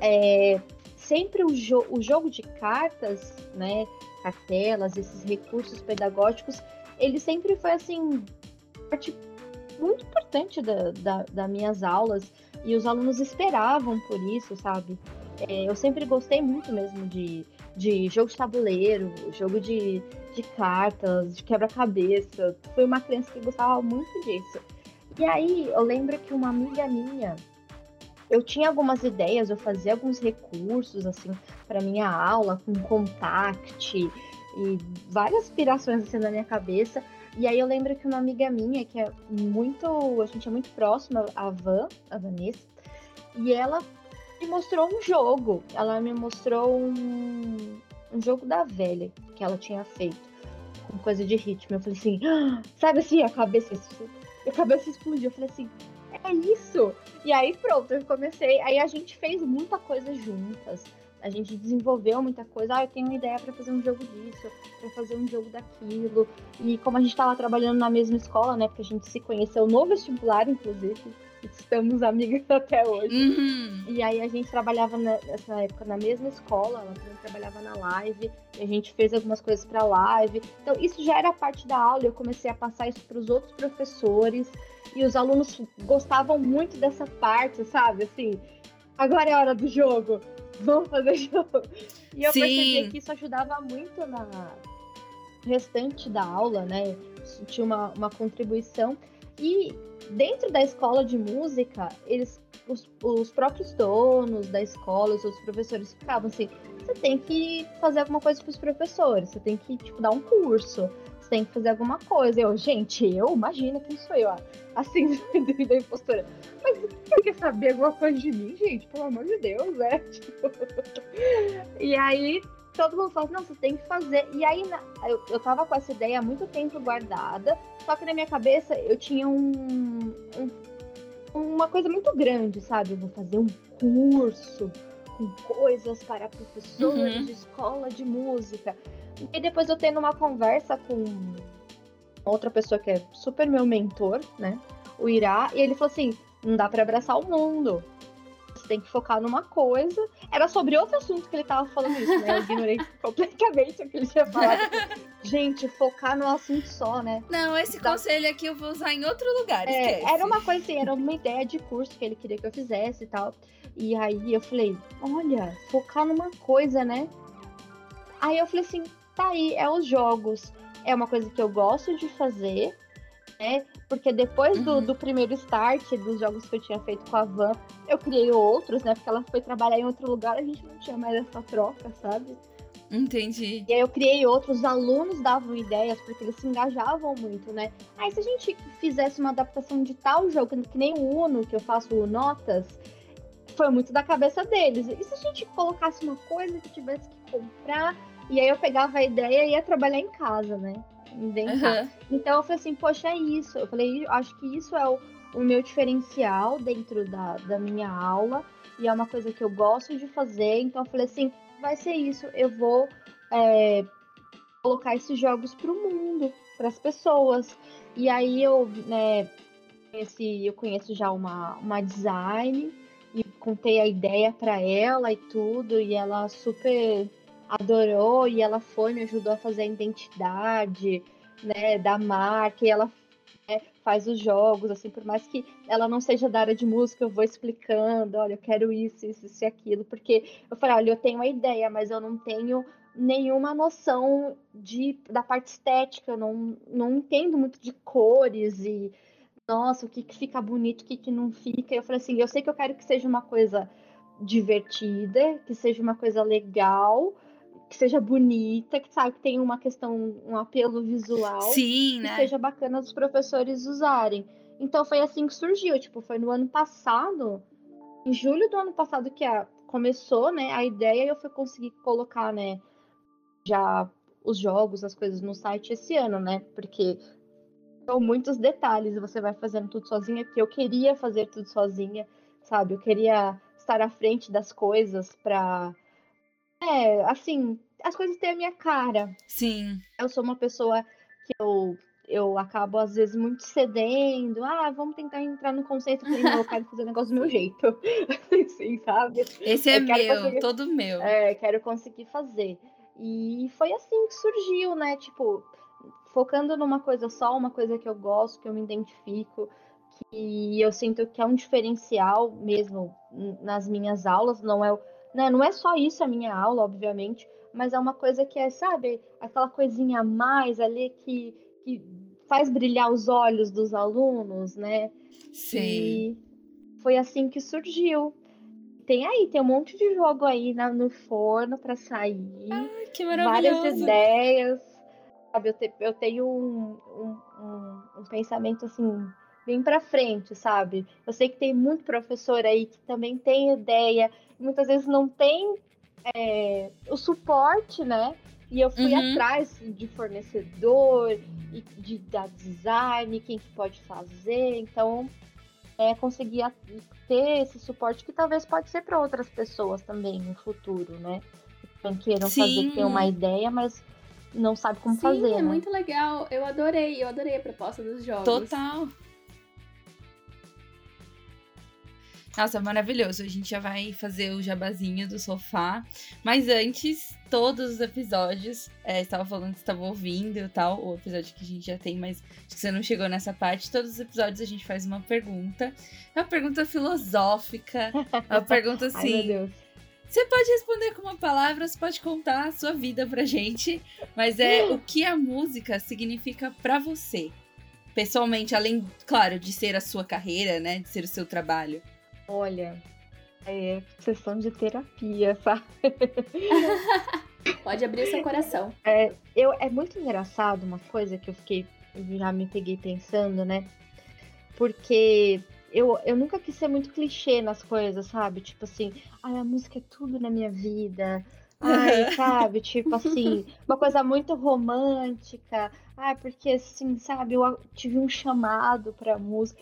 é, sempre o, jo o jogo de cartas, né, cartelas, esses recursos pedagógicos, ele sempre foi assim, parte muito importante da, da, das minhas aulas e os alunos esperavam por isso, sabe? É, eu sempre gostei muito mesmo de, de jogo de tabuleiro, jogo de, de cartas, de quebra-cabeça. Fui uma criança que gostava muito disso. E aí eu lembro que uma amiga minha, eu tinha algumas ideias, eu fazia alguns recursos assim para minha aula com contact e várias aspirações assim na minha cabeça. E aí eu lembro que uma amiga minha, que é muito. A gente é muito próxima, a Van, a Vanessa, e ela me mostrou um jogo. Ela me mostrou um, um jogo da velha que ela tinha feito. Com coisa de ritmo. Eu falei assim, ah! sabe assim, a cabeça. A cabeça explodiu. Eu falei assim, é isso! E aí pronto, eu comecei. Aí a gente fez muita coisa juntas a gente desenvolveu muita coisa. Ah, eu tenho uma ideia para fazer um jogo disso, para fazer um jogo daquilo. E como a gente estava trabalhando na mesma escola, né? Porque a gente se conheceu no vestibular, inclusive. Estamos amigas [LAUGHS] até hoje. Uhum. E aí a gente trabalhava nessa época na mesma escola, ela também trabalhava na live, e a gente fez algumas coisas para live. Então isso já era parte da aula, eu comecei a passar isso para os outros professores, e os alunos gostavam muito dessa parte, sabe? Assim, agora é a hora do jogo vamos fazer jogo. E eu Sim. percebi que isso ajudava muito na restante da aula, né? Isso tinha uma, uma contribuição. E dentro da escola de música, eles, os, os próprios donos da escola, os outros professores ficavam assim, você tem que fazer alguma coisa para os professores, você tem que tipo, dar um curso, tem que fazer alguma coisa. Eu, gente, eu, imagina quem sou eu, assim, [LAUGHS] da impostora. Mas você quer saber alguma coisa de mim, gente? Pelo amor de Deus, né? Tipo... [LAUGHS] E aí todo mundo fala, não, você tem que fazer. E aí eu, eu tava com essa ideia há muito tempo guardada, só que na minha cabeça eu tinha um, um uma coisa muito grande, sabe? Eu vou fazer um curso com coisas para professores uhum. de escola de música. E depois eu tendo uma conversa com outra pessoa que é super meu mentor, né? O Irá, e ele falou assim: não dá para abraçar o mundo. Você tem que focar numa coisa. Era sobre outro assunto que ele tava falando isso, né? Eu ignorei [LAUGHS] completamente o que ele tinha falado. Gente, focar no assunto só, né? Não, esse então, conselho aqui eu vou usar em outro lugar. É, era uma coisa assim, era uma ideia de curso que ele queria que eu fizesse e tal. E aí eu falei, olha, focar numa coisa, né? Aí eu falei assim, tá aí, é os jogos. É uma coisa que eu gosto de fazer, né? Porque depois uhum. do, do, primeiro start dos jogos que eu tinha feito com a Van, eu criei outros, né? Porque ela foi trabalhar em outro lugar, a gente não tinha mais essa troca, sabe? Entendi. E aí eu criei outros, os alunos davam ideias, porque eles se engajavam muito, né? Aí se a gente fizesse uma adaptação de tal jogo, que nem o Uno, que eu faço notas, foi muito da cabeça deles. E se a gente colocasse uma coisa que tivesse que comprar, e aí eu pegava a ideia e ia trabalhar em casa, né? Inventar. Uhum. Então eu falei assim, poxa, é isso. Eu falei, acho que isso é o, o meu diferencial dentro da, da minha aula. E é uma coisa que eu gosto de fazer. Então eu falei assim, vai ser isso. Eu vou é, colocar esses jogos para o mundo, para as pessoas. E aí eu, né, esse, eu conheço já uma, uma design e contei a ideia para ela e tudo. E ela super adorou e ela foi, me ajudou a fazer a identidade, né, da marca, e ela né, faz os jogos, assim, por mais que ela não seja da área de música, eu vou explicando, olha, eu quero isso, isso, isso e aquilo, porque eu falei, olha, eu tenho uma ideia, mas eu não tenho nenhuma noção de, da parte estética, eu não, não entendo muito de cores e, nossa, o que, que fica bonito, o que, que não fica. Eu falei assim, eu sei que eu quero que seja uma coisa divertida, que seja uma coisa legal, que seja bonita, que sabe que tem uma questão, um apelo visual. Sim, né? Que seja bacana os professores usarem. Então foi assim que surgiu, tipo, foi no ano passado, em julho do ano passado que a, começou, né, a ideia e eu fui conseguir colocar, né, já os jogos, as coisas no site esse ano, né? Porque são muitos detalhes e você vai fazendo tudo sozinha, porque eu queria fazer tudo sozinha, sabe? Eu queria estar à frente das coisas para é, assim, as coisas têm a minha cara. Sim. Eu sou uma pessoa que eu, eu acabo, às vezes, muito cedendo. Ah, vamos tentar entrar no conceito. Eu, não, eu quero fazer o negócio do meu jeito. [LAUGHS] Sim, sabe? Esse é meu, conseguir... todo meu. É, quero conseguir fazer. E foi assim que surgiu, né? Tipo, focando numa coisa só, uma coisa que eu gosto, que eu me identifico, que eu sinto que é um diferencial mesmo nas minhas aulas, não é né? Não é só isso a minha aula, obviamente, mas é uma coisa que é, sabe, aquela coisinha a mais ali que, que faz brilhar os olhos dos alunos, né? Sim. E foi assim que surgiu. Tem aí, tem um monte de jogo aí na, no forno para sair. Ah, que maravilhoso. Várias ideias. Sabe, eu, te, eu tenho um, um, um, pensamento assim bem para frente, sabe? Eu sei que tem muito professor aí que também tem ideia, muitas vezes não tem é, o suporte, né? E eu fui uhum. atrás de fornecedor, e de da design, quem que pode fazer. Então, é, conseguir ter esse suporte que talvez pode ser para outras pessoas também no futuro, né? Que queiram Sim. fazer, ter uma ideia, mas não sabe como Sim, fazer. Sim, é né? muito legal. Eu adorei, eu adorei a proposta dos jogos. Total. Nossa, maravilhoso. A gente já vai fazer o jabazinho do sofá. Mas antes, todos os episódios, é, estava falando que estava ouvindo e tal, o episódio que a gente já tem, mas acho que você não chegou nessa parte. Todos os episódios a gente faz uma pergunta. É uma pergunta filosófica. Uma [LAUGHS] pergunta assim. Ai, meu Deus. Você pode responder com uma palavra, você pode contar a sua vida pra gente, mas é o que a música significa para você. Pessoalmente, além, claro, de ser a sua carreira, né, de ser o seu trabalho. Olha, é sessão de terapia, sabe? [LAUGHS] Pode abrir seu coração. É, eu, é muito engraçado uma coisa que eu fiquei, já me peguei pensando, né? Porque eu, eu nunca quis ser muito clichê nas coisas, sabe? Tipo assim, ai, a música é tudo na minha vida. Ai, sabe? [LAUGHS] Tipo assim, uma coisa muito romântica. Ah, porque assim, sabe, eu tive um chamado pra música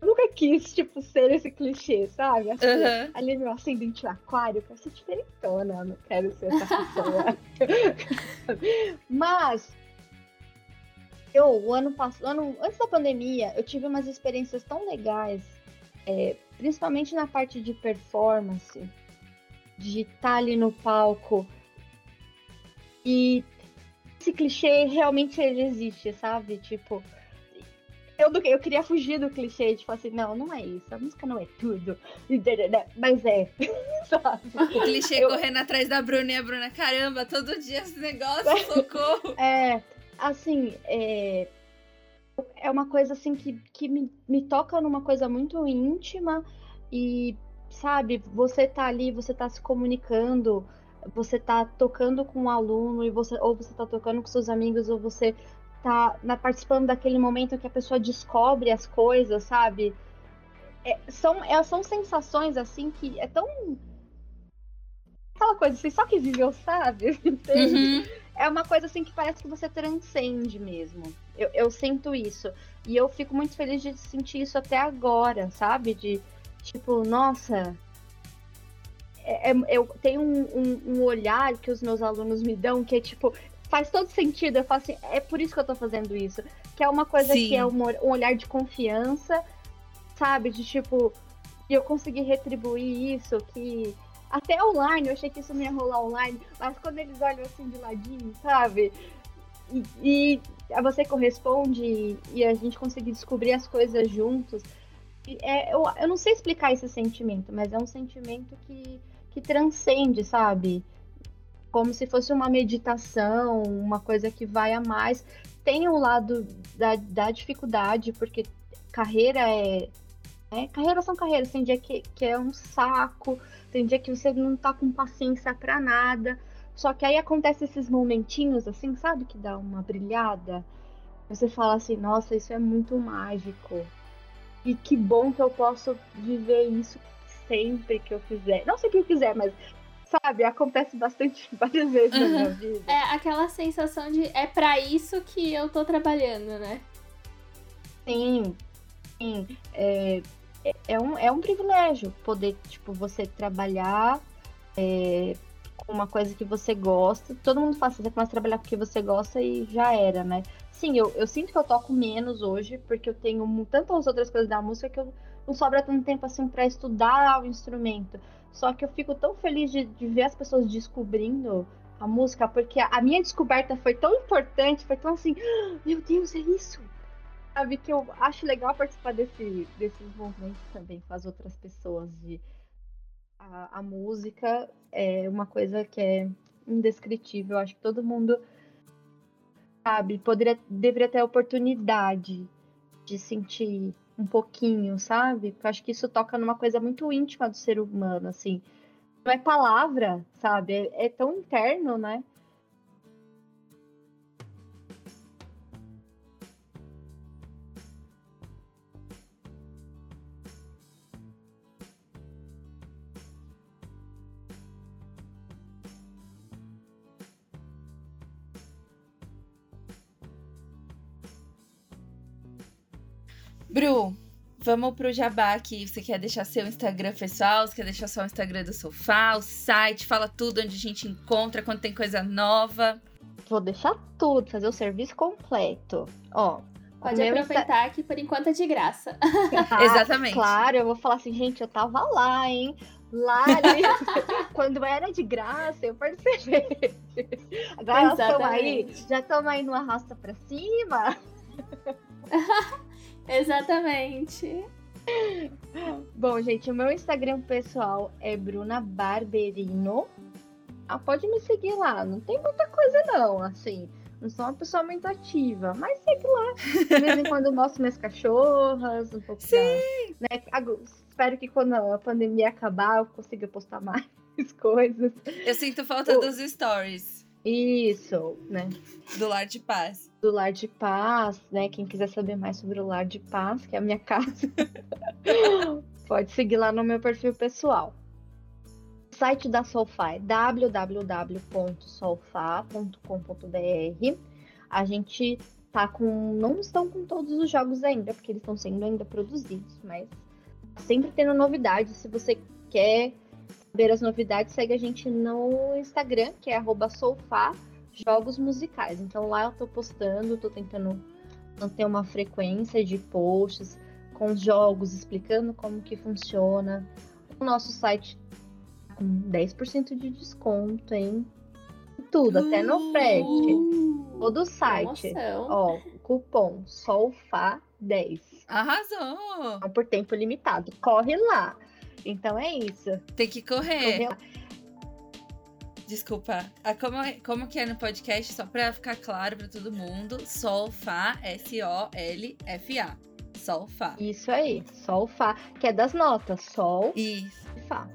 nunca quis, tipo, ser esse clichê, sabe? Assim, uhum. Ali meu ascendente aquário, eu quero ser diferentona, não quero ser essa [LAUGHS] pessoa. [LAUGHS] Mas, eu, o ano passado, antes da pandemia, eu tive umas experiências tão legais é, principalmente na parte de performance, de estar tá ali no palco. E esse clichê realmente ele existe, sabe? Tipo, eu, eu queria fugir do clichê de falar assim, não, não é isso, a música não é tudo. Mas é. [LAUGHS] Sabe? O clichê eu... correndo atrás da Bruna e a Bruna, caramba, todo dia esse negócio, [LAUGHS] socorro. É, assim, é, é uma coisa assim que, que me, me toca numa coisa muito íntima e, sabe, você tá ali, você tá se comunicando, você tá tocando com um aluno e você ou você tá tocando com seus amigos ou você tá na, participando daquele momento que a pessoa descobre as coisas, sabe? É, são, é, são sensações assim que é tão aquela coisa assim, só que viveu sabe? [LAUGHS] Uhum. É uma coisa assim que parece que você transcende mesmo. Eu, eu sinto isso. E eu fico muito feliz de sentir isso até agora, sabe? De tipo, nossa, é, é, eu tenho um, um, um, olhar que os meus alunos me dão que é tipo, faz todo sentido. Eu falo assim, é por isso que eu tô fazendo isso. Que é uma coisa Sim. que é um, um, olhar de confiança, sabe? De tipo, eu consegui retribuir isso, que. Até online, eu achei que isso não ia rolar online, mas quando eles olham assim de ladinho, sabe? E, e você corresponde e a gente conseguir descobrir as coisas juntos. É, eu, eu não sei explicar esse sentimento, mas é um sentimento que, que transcende, sabe? Como se fosse uma meditação, uma coisa que vai a mais. Tem um lado da, da dificuldade, porque carreira é, é. Carreiras são carreiras. Tem dia que, que é um saco, tem dia que você não tá com paciência para nada. Só que aí acontece esses momentinhos, assim, sabe? Que dá uma brilhada. Você fala assim, nossa, isso é muito mágico. E que bom que eu posso viver isso sempre que eu quiser. Não sei o que eu quiser, mas sabe, acontece bastante [LAUGHS] várias vezes uhum. na minha vida. É aquela sensação de é para isso que eu tô trabalhando, né? Sim, sim. É, é, um, é um privilégio poder, tipo, você trabalhar é, com uma coisa que você gosta. Todo mundo fala, você começa a trabalhar porque você gosta e já era, né? Sim, eu, eu sinto que eu toco menos hoje, porque eu tenho tantas outras coisas da música que eu não sobra tanto tempo assim para estudar o instrumento. Só que eu fico tão feliz de, de ver as pessoas descobrindo a música, porque a, a, minha descoberta foi tão importante, foi tão assim, ah, meu Deus, é isso! Sabe, que eu acho legal participar desse, desses movimentos também com as outras pessoas. De, a, a música é uma coisa que é indescritível. Acho que todo mundo sabe, poderia, deveria ter a oportunidade de sentir um pouquinho, sabe? Porque eu acho que isso toca numa coisa muito íntima do ser humano, assim. Não é palavra, sabe? É, é tão interno, né? Bru, vamos pro jabá aqui. Você quer deixar seu Instagram pessoal? Você quer deixar só o Instagram do sofá, o site? Fala tudo onde a gente encontra, quando tem coisa nova. Vou deixar tudo, fazer o serviço completo. Ó, Pode aproveitar que por enquanto é de graça. Ah, [LAUGHS] Exatamente. Claro, eu vou falar assim, gente, eu tava lá, hein? Lá, [LAUGHS] quando era de graça, eu percebi. Agora estamos aí, já estamos aí no arrasta pra cima. [LAUGHS] Exatamente. Bom, gente, o meu Instagram pessoal é Bruna Barberino. Ah, pode me seguir lá. Não tem muita coisa, não, assim. Não sou uma pessoa muito ativa, mas segue lá. De vez em quando eu mostro minhas cachorras, um pouco Sim! Da, né? Espero que quando a pandemia acabar eu consiga postar [LAUGHS] mais coisas. Eu sinto falta o... dos stories. Isso, né? Do Lar de Paz. Do Lar de Paz, né? Quem quiser saber mais sobre o Lar de Paz, que é a minha [LAUGHS] casa, pode seguir lá no meu perfil pessoal. O site da Solfa é www.solfa.com.br. A gente tá com. Não estão com todos os jogos ainda, porque eles estão sendo ainda produzidos, mas sempre tendo novidades. Se você quer ver as novidades, segue a gente no Instagram, que é @solfá jogos musicais. Então lá eu tô postando, tô tentando manter uma frequência de posts com os jogos, explicando como que funciona. O nosso site tá com 10% de desconto, hein? Tudo, até no frete. Uh, Todo o site. promoção. Ó, cupom SOLFA10. Arrasou! Então, por tempo limitado. Corre lá. Então é isso. Tem que correr. Desculpa. Ah, como, é- como que é no podcast, só pra ficar claro pra todo mundo, Solfa, S-O-L-F-A. Solfa. Isso aí. Sol, Fá. Que é das notas. Sol e Fá.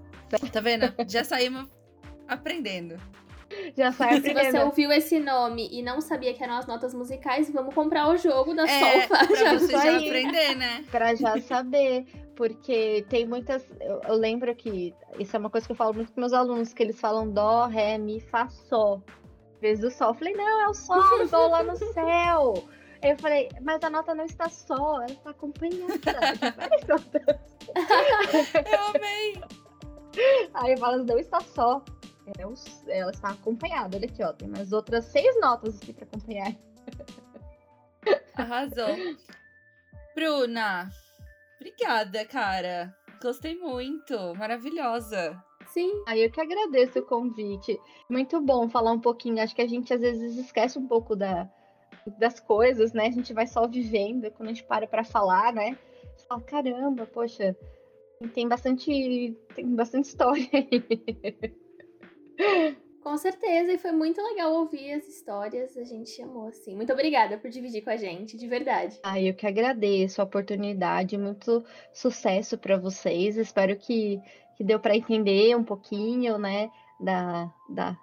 Tá vendo? Já saímos aprendendo. Já sai Se você ouviu esse nome e não sabia que eram as notas musicais, vamos comprar o jogo da É, Solfa. pra [LAUGHS] já. você já aprender, né? Pra já saber. Porque tem muitas. Eu, eu lembro que. Isso é uma coisa que eu falo muito com meus alunos, que eles falam dó, ré, mi, fá, sol. Vez do sol. Eu falei, não, é o sol, igual lá no [LAUGHS] céu. Aí Eu falei, mas a nota não está só, ela está acompanhada de várias notas. Eu amei. Aí eu falo, não está só. É o- ela está acompanhada. Olha aqui, ó. Tem mais outras seis notas aqui para acompanhar. [LAUGHS] Arrasou. Bruna, obrigada, cara. Gostei muito. Maravilhosa. Sim, Aí eu que agradeço o convite. Muito bom falar um pouquinho. Acho que a gente às vezes esquece um pouco da, das coisas, né? A gente vai só vivendo. Quando a gente para pra falar, né? Você fala, caramba, poxa, tem bastante, tem bastante história aí. [LAUGHS] com certeza. E foi muito legal ouvir as histórias. A gente amou, assim. Muito obrigada por dividir com a gente, de verdade. Aí eu que agradeço a oportunidade. Muito sucesso para vocês. Espero que, que deu para entender um pouquinho, né? Da, da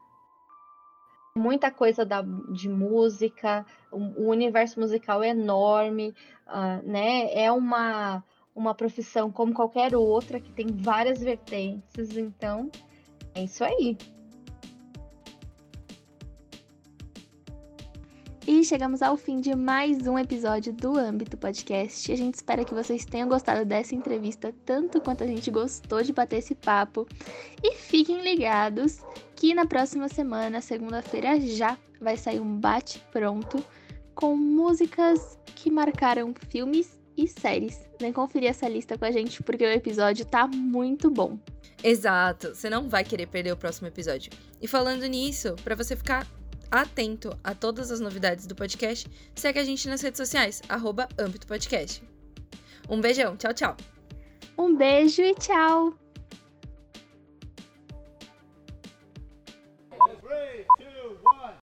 muita coisa da, de música. O, o universo musical é enorme, ah, né? É uma uma profissão como qualquer outra que tem várias vertentes. Então é isso aí. E chegamos ao fim de mais um episódio do Âmbito Podcast. A gente espera que vocês tenham gostado dessa entrevista tanto quanto a gente gostou de bater esse papo. E fiquem ligados que na próxima semana, segunda-feira, já vai sair um bate-pronto com músicas que marcaram filmes e séries. Vem conferir essa lista com a gente porque o episódio tá muito bom. Exato. Você não vai querer perder o próximo episódio. E falando nisso, pra você ficar atento a todas as novidades do podcast, segue a gente nas redes sociais, âmbito podcast. Um beijão, tchau, tchau. Um beijo e tchau!